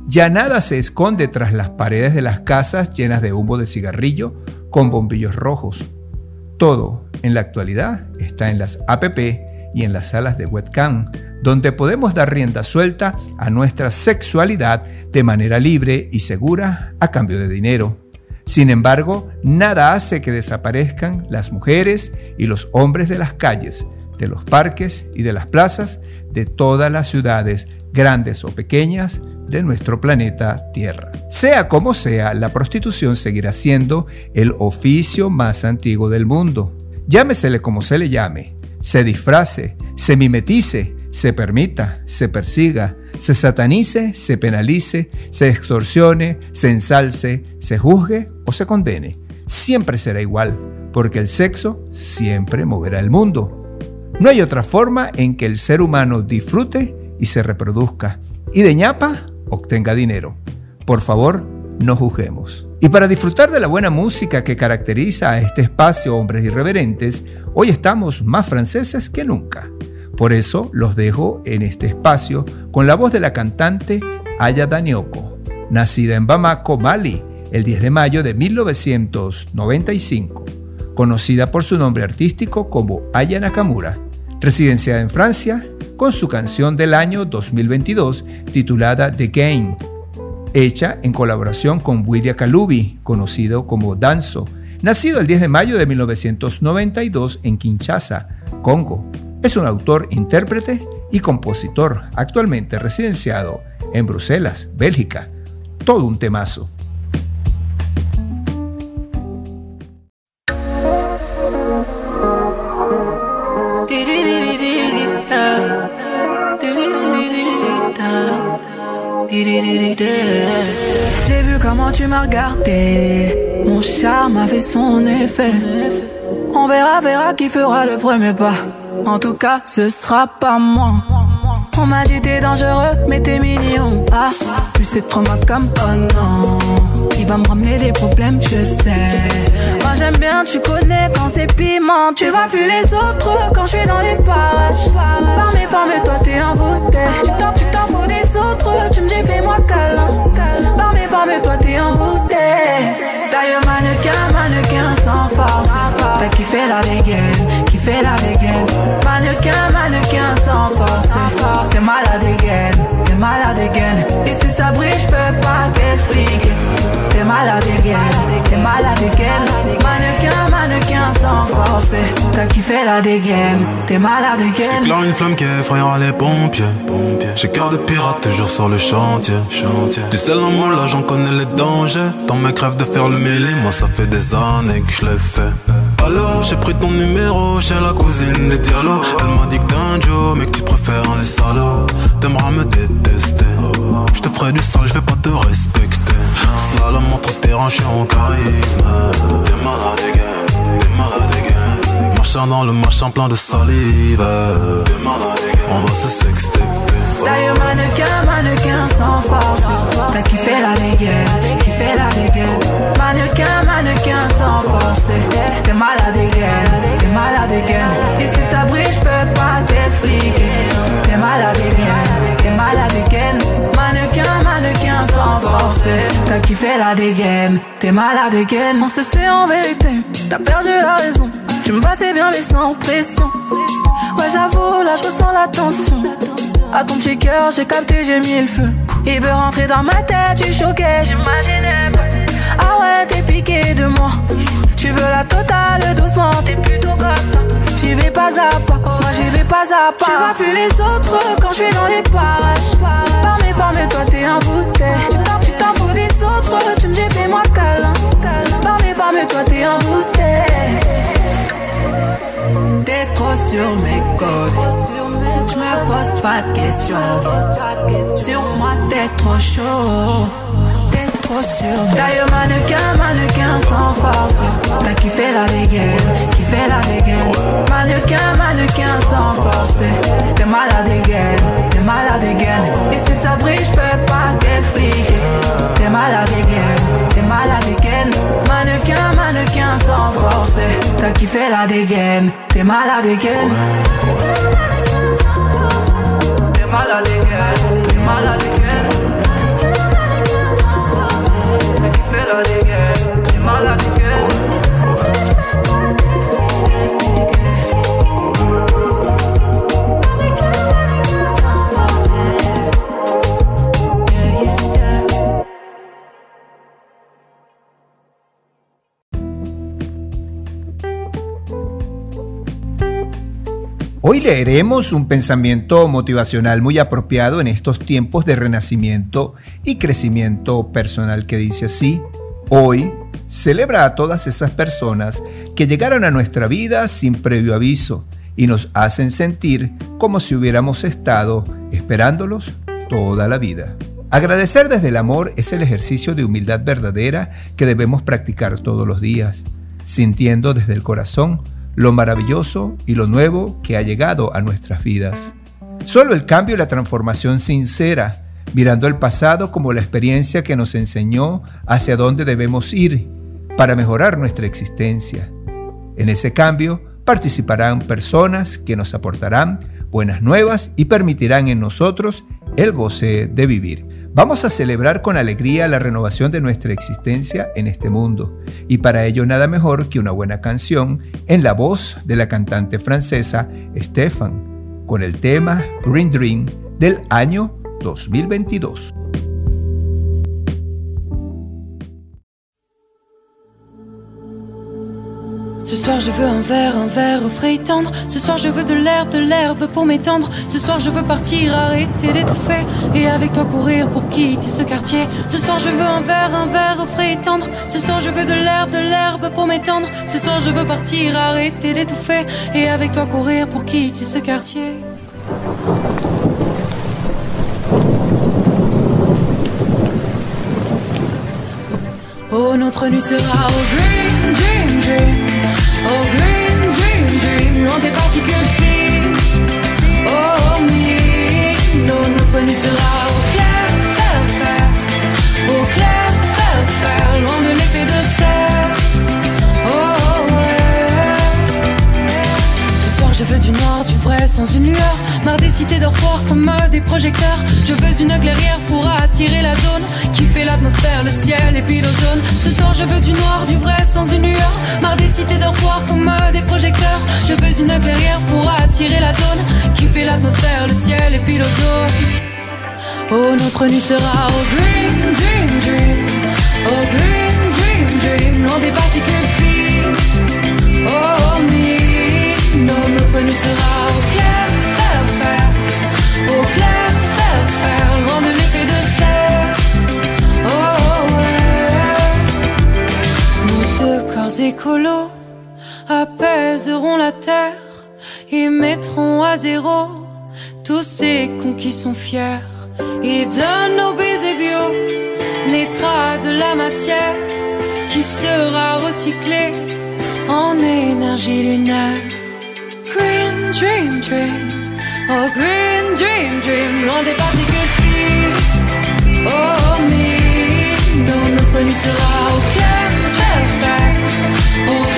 Ya nada se esconde tras las paredes de las casas llenas de humo de cigarrillo con bombillos rojos. Todo, en la actualidad, está en las APP y en las salas de webcam, donde podemos dar rienda suelta a nuestra sexualidad de manera libre y segura a cambio de dinero. Sin embargo, nada hace que desaparezcan las mujeres y los hombres de las calles, de los parques y de las plazas de todas las ciudades, grandes o pequeñas, de nuestro planeta Tierra. Sea como sea, la prostitución seguirá siendo el oficio más antiguo del mundo. Llámesele como se le llame, se disfrace, se mimetice, se permita, se persiga, se satanice, se penalice, se extorsione, se ensalce, se juzgue o se condene. Siempre será igual, porque el sexo siempre moverá el mundo. No hay otra forma en que el ser humano disfrute y se reproduzca, y de ñapa obtenga dinero. Por favor, no juzguemos. Y para disfrutar de la buena música que caracteriza a este espacio Hombres Irreverentes, hoy estamos más franceses que nunca. Por eso los dejo en este espacio con la voz de la cantante Aya Danioko, nacida en Bamako, Mali, el 10 de mayo de 1995, conocida por su nombre artístico como Aya Nakamura, residenciada en Francia, con su canción del año 2022 titulada The Game, hecha en colaboración con William Kalubi, conocido como Danzo, nacido el 10 de mayo de 1992 en Kinshasa, Congo. Es un autor, intérprete y compositor, actualmente residenciado en Bruselas, Bélgica. Todo un temazo. J'ai vu comment tu m'as regardé. Mon charme a fait son effet. On verra, verra qui fera le premier pas. En tout cas, ce sera pas moi. On m'a dit t'es dangereux, mais t'es mignon. Ah, tu sais trop ma cam, oh non. Il va me ramener des problèmes, je sais. Moi j'aime bien, tu connais quand c'est piment. Tu vois plus les autres quand je suis dans les parages. Par mes formes, toi t'es envoûté. Tu t'en, tu t'en fous des autres, tu me dis fais-moi câlin. Par mes formes, toi t'es envoûté. Taille mannequin, mannequin sans force. T'as kiffé la dégaine. Mannequin, Mannequin, sans force, sans force. T'es malade again, t'es malade again. Et si ça brille, je peux pas t'expliquer. T'es malade again, t'es malade again. Mannequin, mannequin sans force. T'as kiffé la dégaine, t'es malade again. J'éclaire une flamme qui effrayera les pompiers. J'ai cœur de pirate toujours sur le chantier. chantier. Du sel en moi là j'en connais les dangers. Dans mes crèves de faire le mêlé, moi ça fait des années que je l'ai fait. Alors j'ai pris ton numéro chez la cousine des dialogues. Elle m'a dit que t'es un Joe, mais que tu préfères les salauds. T'aimeras me détester. Je te ferai du sale, je vais pas te respecter. Slalom entre terrain, je suis en charisme. T'es malade again, t'es malade again. Marchant dans le machin plein de salive. T'es malade on va se sexter. D'ailleurs mannequin, mannequin sans force. T'as kiffé la dégaine, kiffé la dégaine Mannequin, mannequin sans force. T'es malade again, t'es malade again Et si ça brille, je peux pas t'expliquer. T'es malade again, t'es malade again Mannequin, mannequin sans force. T'as kiffé la dégaine, t'es malade again On se sait en vérité, t'as perdu la raison. Tu me passais bien mais sans pression. Ouais j'avoue, là je ressens la tension à ton petit cœur, j'ai capté, j'ai mis le feu. Il veut rentrer dans ma tête, tu choqué, j'imaginais pas. Ah ouais, t'es piqué de moi. Tu veux la totale doucement, t'es plutôt comme. J'y vais pas à pas, moi j'y vais pas à pas. Tu vois plus les autres quand je suis dans les parages. Par mes formes, toi t'es bouteille. Tu t'en fous des autres, tu me dis fais-moi câlin. Par mes formes, toi t'es un Sur mes côtes. Je me pose pas de questions. Sur moi, t'es trop chaud. T'es trop sûr. D'ailleurs, mannequin, mannequin sans force. T'as kiffé la dégaine, kiffé la dégaine. Mannequin, mannequin sans force. T'es malade again, t'es malade again. Et si ça brille, je peux pas t'expliquer. T'as kiffé la dégaine, t'es malade again. T'es malade again, t'es malade again. Hoy leeremos un pensamiento motivacional muy apropiado en estos tiempos de renacimiento y crecimiento personal que dice así, hoy celebra a todas esas personas que llegaron a nuestra vida sin previo aviso y nos hacen sentir como si hubiéramos estado esperándolos toda la vida. Agradecer desde el amor es el ejercicio de humildad verdadera que debemos practicar todos los días, sintiendo desde el corazón lo maravilloso y lo nuevo que ha llegado a nuestras vidas. Solo el cambio y la transformación sincera, mirando el pasado como la experiencia que nos enseñó hacia dónde debemos ir para mejorar nuestra existencia. En ese cambio participarán personas que nos aportarán buenas nuevas y permitirán en nosotros el goce de vivir. Vamos a celebrar con alegría la renovación de nuestra existencia en este mundo, y para ello nada mejor que una buena canción en la voz de la cantante francesa Stefan, con el tema Green Dream del año 2022. Ce soir je veux un verre, un verre au frais et tendre. Ce soir je veux de l'herbe, de l'herbe pour m'étendre. Ce soir je veux partir, arrêter d'étouffer. Et avec toi courir pour quitter ce quartier. Ce soir je veux un verre, un verre au frais et tendre. Ce soir je veux de l'herbe, de l'herbe pour m'étendre. Ce soir je veux partir, arrêter d'étouffer. Et avec toi courir pour quitter ce quartier. Oh, notre nuit sera au green, dream, dream. Oh, green, dream, dream. Loin des particules fines. Oh, me. Non, notre nuit sera au clair, fer, fer. Au clair, fer, fer. Loin de l'épée de serre. Oh, ouais. Ce soir, je veux du vrai, sans une lueur. Marre des cités dortoirs comme des projecteurs. Je veux une clairière pour attirer la zone qui fait l'atmosphère, le ciel et puis l'ozone. Ce soir, je veux du noir, du vrai, sans une lueur. Marre des L'électricité dort froid comme des projecteurs. Je veux une clairière pour attirer la zone qui fait l'atmosphère, le ciel et puis l'ozone. Oh, notre nuit sera au green, dream, dream. Au green, dream, dream. Loin des particules fines. Oh, nuit. Au clair. Loin de l'épée de serre. Oh, ouais. Nos deux corps écolos apaiseront la terre et mettront à zéro tous ces cons qui sont fiers. Et d'un nos baisers bio naîtra de la matière qui sera recyclée en énergie lunaire. dream, dream. Oh, green dream, dream. All the body good feel. Oh, me. No, no, prince, I'll play, play. Oh,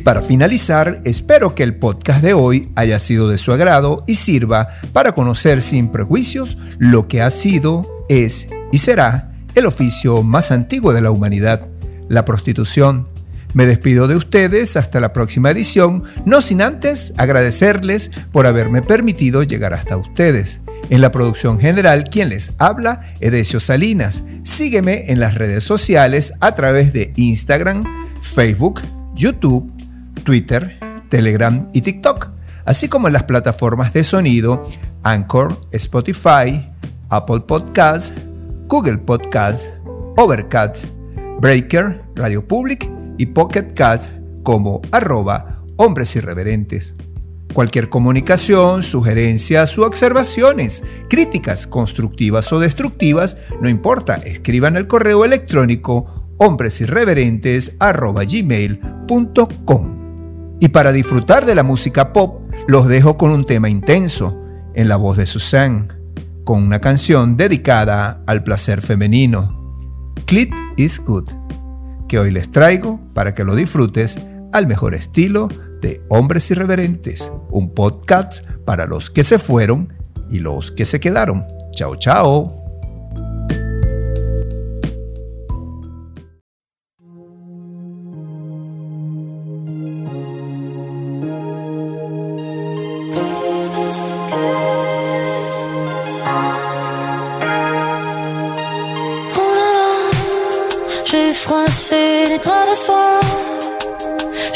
Y para finalizar, espero que el podcast de hoy haya sido de su agrado y sirva para conocer sin prejuicios lo que ha sido, es y será el oficio más antiguo de la humanidad, la prostitución. Me despido de ustedes hasta la próxima edición, no sin antes agradecerles por haberme permitido llegar hasta ustedes. En la producción general, quien les habla, Edesio Salinas. Sígueme en las redes sociales a través de Instagram, Facebook, YouTube, Twitter, Telegram y TikTok, así como en las plataformas de sonido Anchor, Spotify, Apple Podcasts, Google Podcasts, Overcast, Breaker, Radio Public y Pocket Cast como arroba hombres irreverentes. Cualquier comunicación, sugerencias u observaciones, críticas constructivas o destructivas, no importa, escriban al correo electrónico hombresirreverentes@gmail.com. Y para disfrutar de la música pop, los dejo con un tema intenso en la voz de Suzanne, con una canción dedicada al placer femenino. Clit is good, que hoy les traigo para que lo disfrutes al mejor estilo de Hombres Irreverentes, un podcast para los que se fueron y los que se quedaron. Chao, chao.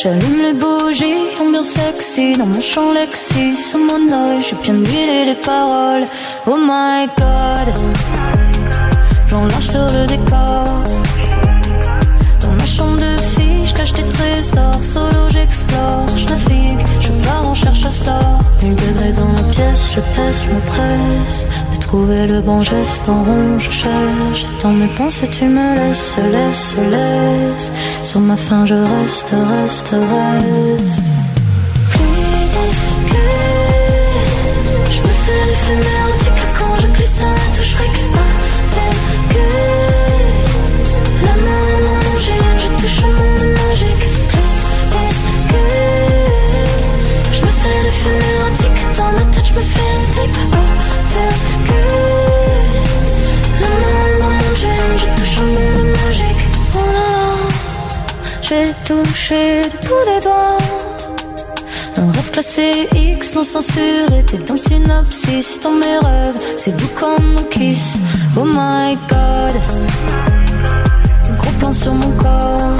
J'allume les bougies, ambiance sexy dans mon champ Lexi. Sous mon oeil, j'ai bien huilé les paroles. Oh my god, large sur le décor. Dans ma chambre de fille, je cache des trésors. Solo, j'explore, je navigue, je pars en cherche à star. Une degré dans la pièce, je teste, me presse. De trouver le bon geste en rond, je cherche. Dans mes pensées, tu me laisses, laisse, laisse. Sur ma faim, je reste, reste, reste. Plus je me fais les fumées, on que quand je glisse, on ne toucherait que ma. Touché du bout des doigts. Un rêve classé X non censuré, t'es dans le synopsis, dans mes rêves, c'est doux comme un kiss. Oh my god, gros plan sur mon corps.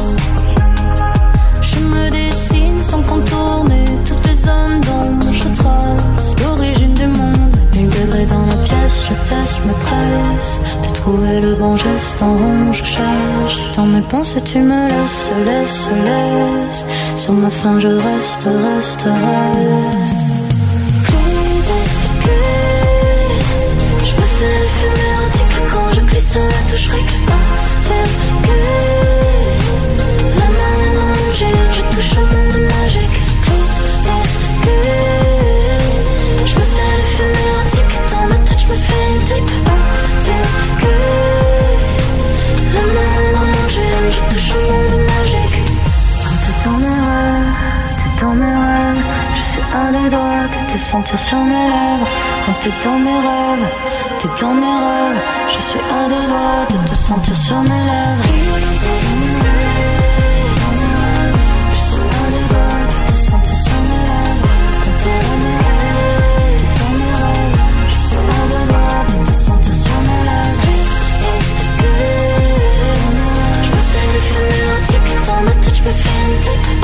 Je me dessine sans contourner toutes les zones d'ombre, je trace l'origine du monde. Une degré dans la pièce, je teste, me presse trouver le bon geste en rond, je cherche. Dans mes pensées, tu me laisses, laisse, laisse. Sur ma faim, je reste, reste, reste. Que je me fais fumer un tic toucherai que que sentir sur mes lèvres quand t'es dans mes rêves, t'es dans mes rêves. Je suis à deux doigts de te sentir sur mes lèvres. Je suis de te quand t'es dans mes rêves, t'es dans mes. Je suis de te sentir sur mes lèvres. Je me fais dans je me fais une tête.